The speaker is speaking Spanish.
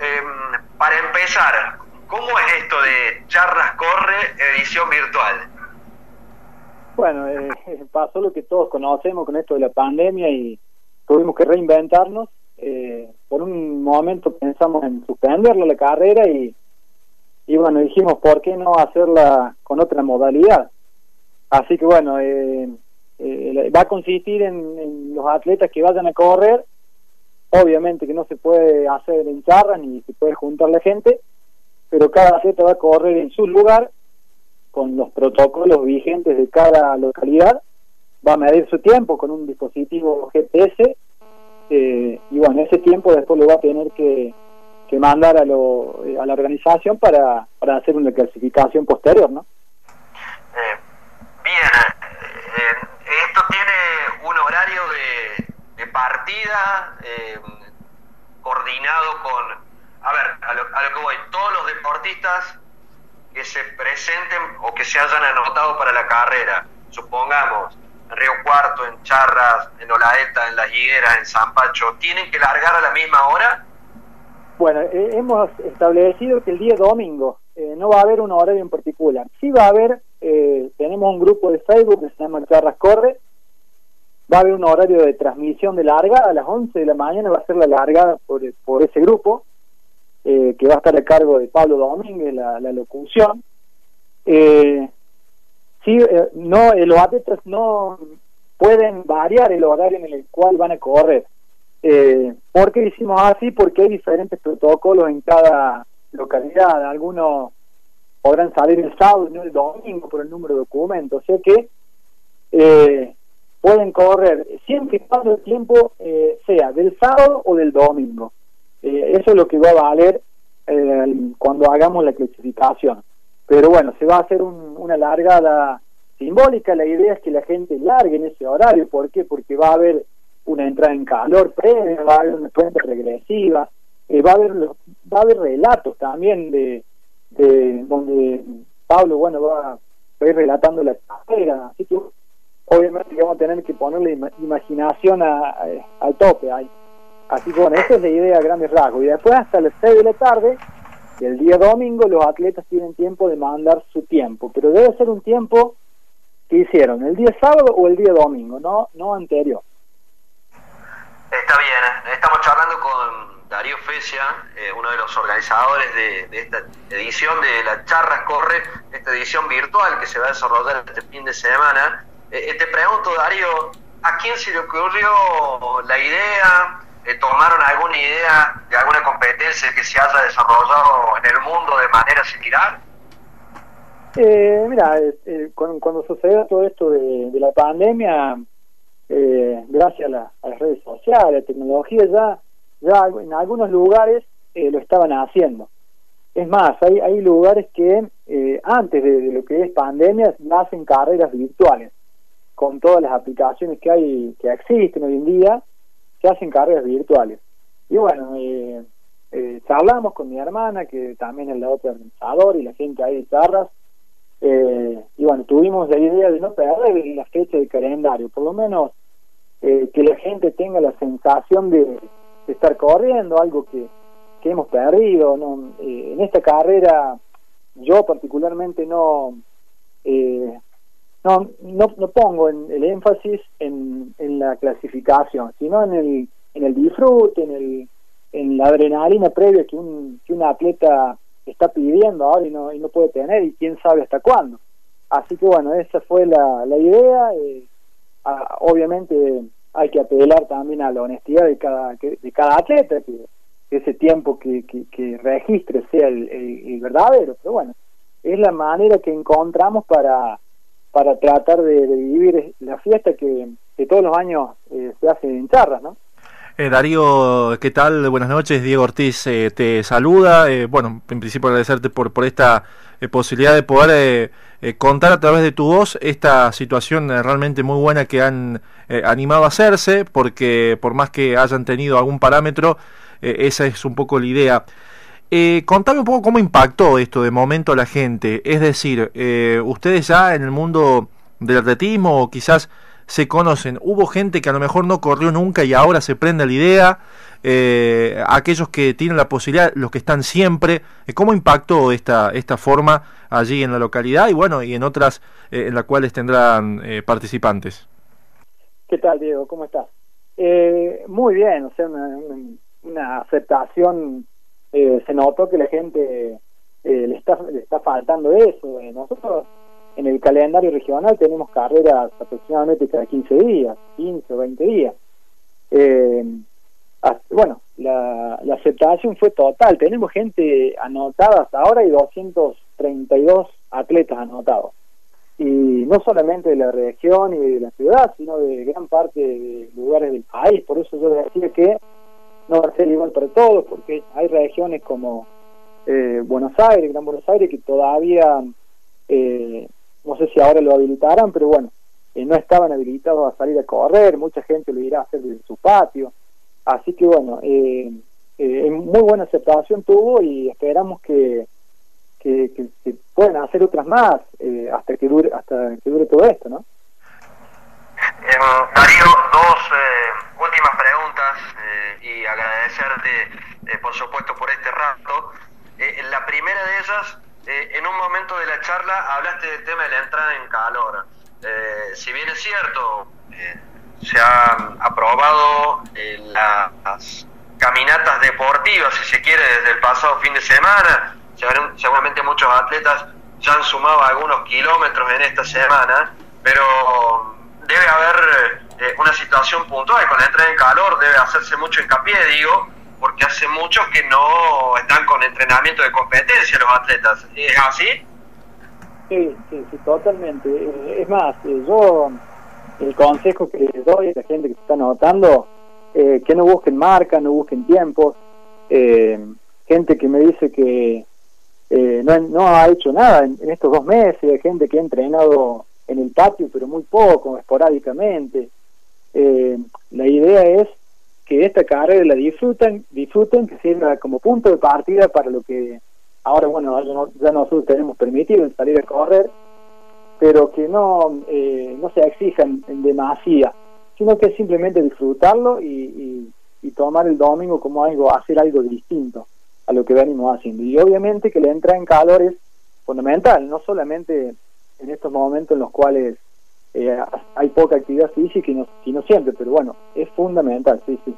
Em, para empezar, ¿cómo es esto de Charras Corre edición virtual? Bueno, eh, pasó lo que todos conocemos con esto de la pandemia y tuvimos que reinventarnos. Eh, por un momento pensamos en suspenderlo la carrera y, y bueno, dijimos, ¿por qué no hacerla con otra modalidad? Así que bueno, eh, eh, va a consistir en, los atletas que vayan a correr. Obviamente que no se puede hacer en charras ni se puede juntar la gente, pero cada atleta va a correr en su lugar con los protocolos vigentes de cada localidad. Va a medir su tiempo con un dispositivo GPS eh, y bueno, ese tiempo después lo va a tener que, que mandar a, lo, a la organización para, para hacer una clasificación posterior, ¿no? Eh, coordinado con, a ver, a lo, que voy, todos los deportistas que se presenten o que se hayan anotado para la carrera, supongamos, en Río Cuarto, en Charras, en Olaeta, en Las Higueras, en San Pacho, ¿tienen que largar a la misma hora? Bueno, eh, hemos establecido que el día domingo eh, no va a haber un horario en particular. Sí va a haber, tenemos un grupo de Facebook que se llama Charras Corre, va a haber un horario de transmisión de largada, a las 11 de la mañana va a ser la largada por, por ese grupo, eh, que va a estar a cargo de Pablo Domínguez, la, locución. Eh, sí, eh, no, los atletas no pueden variar el horario en el cual van a correr. Eh, ¿Por qué hicimos así? Porque hay diferentes protocolos en cada localidad. Algunos podrán salir el sábado y no el domingo por el número de documentos. O sea que eh, pueden correr siempre y cuando el tiempo eh, sea del sábado o del domingo. Eh, eso es lo que va a valer eh, cuando hagamos la clasificación. Pero bueno, se va a hacer una largada simbólica. La idea es que la gente largue en ese horario. ¿Por qué? Porque va a haber una entrada en calor previa, va a haber una cuenta regresiva, va a haber va a haber relatos también de, de donde Pablo bueno va a ir relatando la carrera. Así que obviamente vamos a tener que ponerle imaginación al tope ahí. Así que bueno, esa es la idea a grandes rasgos. Y después hasta las 6 de la tarde, el día domingo, los atletas tienen tiempo de mandar su tiempo, pero debe ser un tiempo que hicieron el día sábado o el día domingo, no, no anterior. Está bien, estamos charlando con Darío Fecia, eh, uno de los organizadores de, de, esta edición de la Charras Corre, esta edición virtual que se va a desarrollar este fin de semana. Eh, te pregunto, Darío, ¿a quién se le ocurrió la idea? Eh, ¿Tomaron alguna idea de alguna competencia que se haya desarrollado en el mundo de manera similar? Eh, mira, eh, cuando, sucedió todo esto de, la pandemia, gracias a, las redes sociales, a la tecnología, ya, ya en algunos lugares lo estaban haciendo. Es más, hay, hay lugares que antes de, de, lo que es pandemia hacen carreras virtuales con todas las aplicaciones que hay que existen hoy en día se hacen carreras virtuales. Y bueno eh, eh, charlamos con mi hermana que también es la otra organizadora y la gente ahí de charlas. Eh, y bueno tuvimos la idea de no perder la fecha de calendario por lo menos eh, que la gente tenga la sensación de, estar corriendo algo que, que hemos perdido no en esta carrera yo particularmente no eh, no, no, no pongo en, el énfasis en, en la clasificación, sino en el, en el disfrute, en, el, en la adrenalina previa que un, que un atleta está pidiendo ahora y no, y no puede tener y quién sabe hasta cuándo. Así que bueno, esa fue la, la idea. Eh, obviamente hay que apelar también a la honestidad de cada, de cada atleta, que, ese tiempo que, que, registre sea el verdadero. Pero bueno, es la manera que encontramos para para tratar de, vivir la fiesta que, todos los años eh, se hace en charras, ¿no? Eh, Darío, ¿qué tal? Buenas noches. Diego Ortiz eh, te saluda. bueno, en principio agradecerte por, por esta posibilidad de poder contar a través de tu voz esta situación realmente muy buena que han animado a hacerse, porque por más que hayan tenido algún parámetro, esa es un poco la idea. Eh, contame un poco cómo impactó esto de momento a la gente. Es decir, eh, ustedes ya en el mundo del atletismo o quizás se conocen. Hubo gente que a lo mejor no corrió nunca y ahora se prende la idea, eh, aquellos que tienen la posibilidad, los que están siempre. Eh, ¿Cómo impactó esta, esta forma allí en la localidad y bueno, y en otras en las cuales tendrán participantes? ¿Qué tal, Diego? ¿Cómo estás? muy bien, o sea, una aceptación, se notó que la gente le, está, le está faltando eso. nosotros en el calendario regional tenemos carreras aproximadamente cada 15 días, 15 o 20 días. Eh, bueno, la, aceptación fue total. Tenemos gente anotada hasta ahora y 232 atletas anotados. Y no solamente de la región y de la ciudad, sino de gran parte de lugares del país. Por eso yo decía que no va a ser igual para todos, porque hay regiones como eh, Buenos Aires, Gran Buenos Aires, que todavía eh, no sé si ahora lo habilitarán, pero bueno, eh, no estaban habilitados a salir a correr, mucha gente lo irá a hacer desde su patio, así que bueno, eh, eh, muy buena aceptación tuvo y esperamos que, que, puedan hacer otras más hasta que dure hasta que dure todo esto, ¿no? Darío, dos preguntas y agradecerte, por supuesto, por este rato. la primera de ellas eh, en un momento de la charla hablaste del tema de la entrada en calor. Eh, si bien es cierto, eh, se han aprobado las caminatas deportivas, si se quiere, desde el pasado fin de semana. Seguramente muchos atletas ya han sumado algunos kilómetros en esta semana, pero debe haber una situación puntual con la entrada en calor, debe hacerse mucho hincapié, digo, porque hace mucho que no están con entrenamiento de competencia los atletas. ¿Es así? Sí, sí, sí, totalmente. Eh, es más, eh, yo el consejo que les doy a la gente que se está notando, eh, que no busquen marca, no busquen tiempos. gente que me dice que no, no, ha hecho nada en, en, estos dos meses, gente que ha entrenado en el patio, pero muy poco, esporádicamente. La idea es que esta carrera la disfruten, disfruten, que sirva como punto de partida para lo que ahora, bueno, ya, nosotros tenemos permitido salir a correr, pero que no, eh, no se exijan en demasía, sino que simplemente disfrutarlo y, tomar el domingo como algo, hacer algo distinto a lo que venimos haciendo. Y obviamente que la entrada en calor es fundamental, no solamente en estos momentos en los cuales eh, hay poca actividad física y no, y siempre, pero bueno, es fundamental, sí, sí.